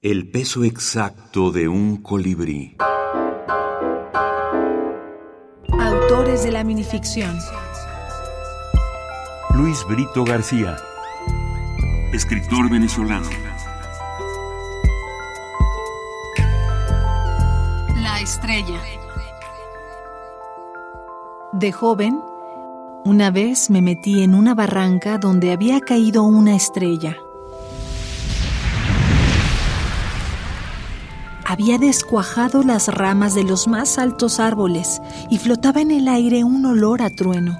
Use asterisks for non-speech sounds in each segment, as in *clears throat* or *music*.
El peso exacto de un colibrí. Autores de la minificción. Luis Brito García. Escritor venezolano. La estrella. De joven, una vez me metí en una barranca donde había caído una estrella. Había descuajado las ramas de los más altos árboles y flotaba en el aire un olor a trueno.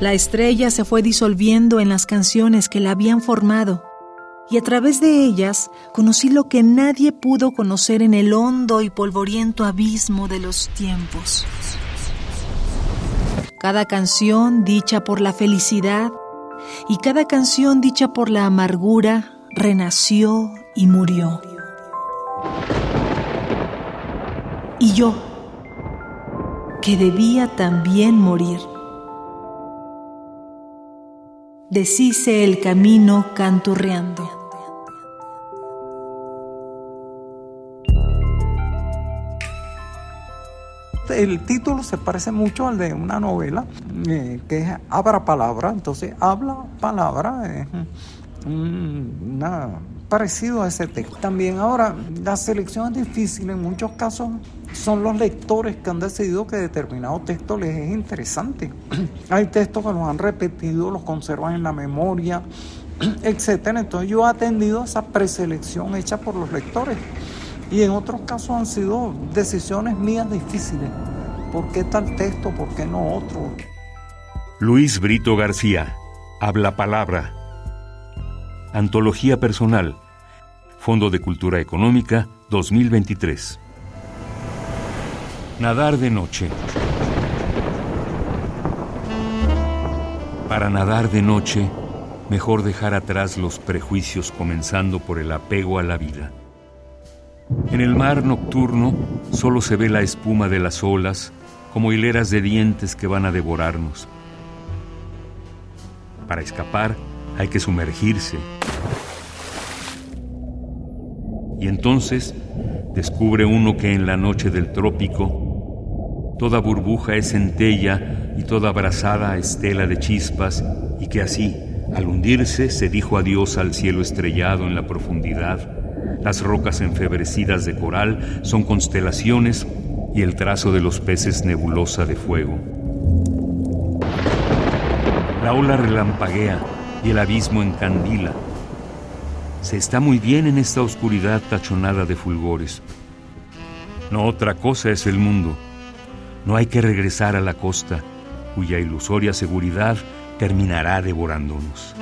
La estrella se fue disolviendo en las canciones que la habían formado y a través de ellas conocí lo que nadie pudo conocer en el hondo y polvoriento abismo de los tiempos. Cada canción dicha por la felicidad y cada canción dicha por la amargura renació y murió. Y yo, que debía también morir. Deshice el camino canturreando. El título se parece mucho al de una novela eh, que es Abra Palabra, entonces habla palabra, una, parecido a ese texto. También ahora, la selección es difícil, en muchos casos son los lectores que han decidido que determinado texto les es interesante. *clears throat* Hay textos que los han repetido, los conservan en la memoria, *clears throat* etcétera. Entonces yo he atendido a esa preselección hecha por los lectores. Y en otros casos han sido decisiones mías difíciles. ¿Por qué tal texto? ¿Por qué no otro? Luis Brito García, habla palabra Antología Personal. Fondo de Cultura Económica 2023. Nadar de noche. Para nadar de noche, mejor dejar atrás los prejuicios comenzando por el apego a la vida. En el mar nocturno solo se ve la espuma de las olas como hileras de dientes que van a devorarnos. Para escapar hay que sumergirse, y entonces descubre uno que en la noche del trópico toda burbuja es centella y toda abrazada estela de chispas y que así, al hundirse, se dijo adiós al cielo estrellado en la profundidad. Las rocas enfebrecidas de coral son constelaciones y el trazo de los peces nebulosa de fuego. La ola relampaguea y el abismo encandila se está muy bien en esta oscuridad tachonada de fulgores. No otra cosa es el mundo. No hay que regresar a la costa, cuya ilusoria seguridad terminará devorándonos.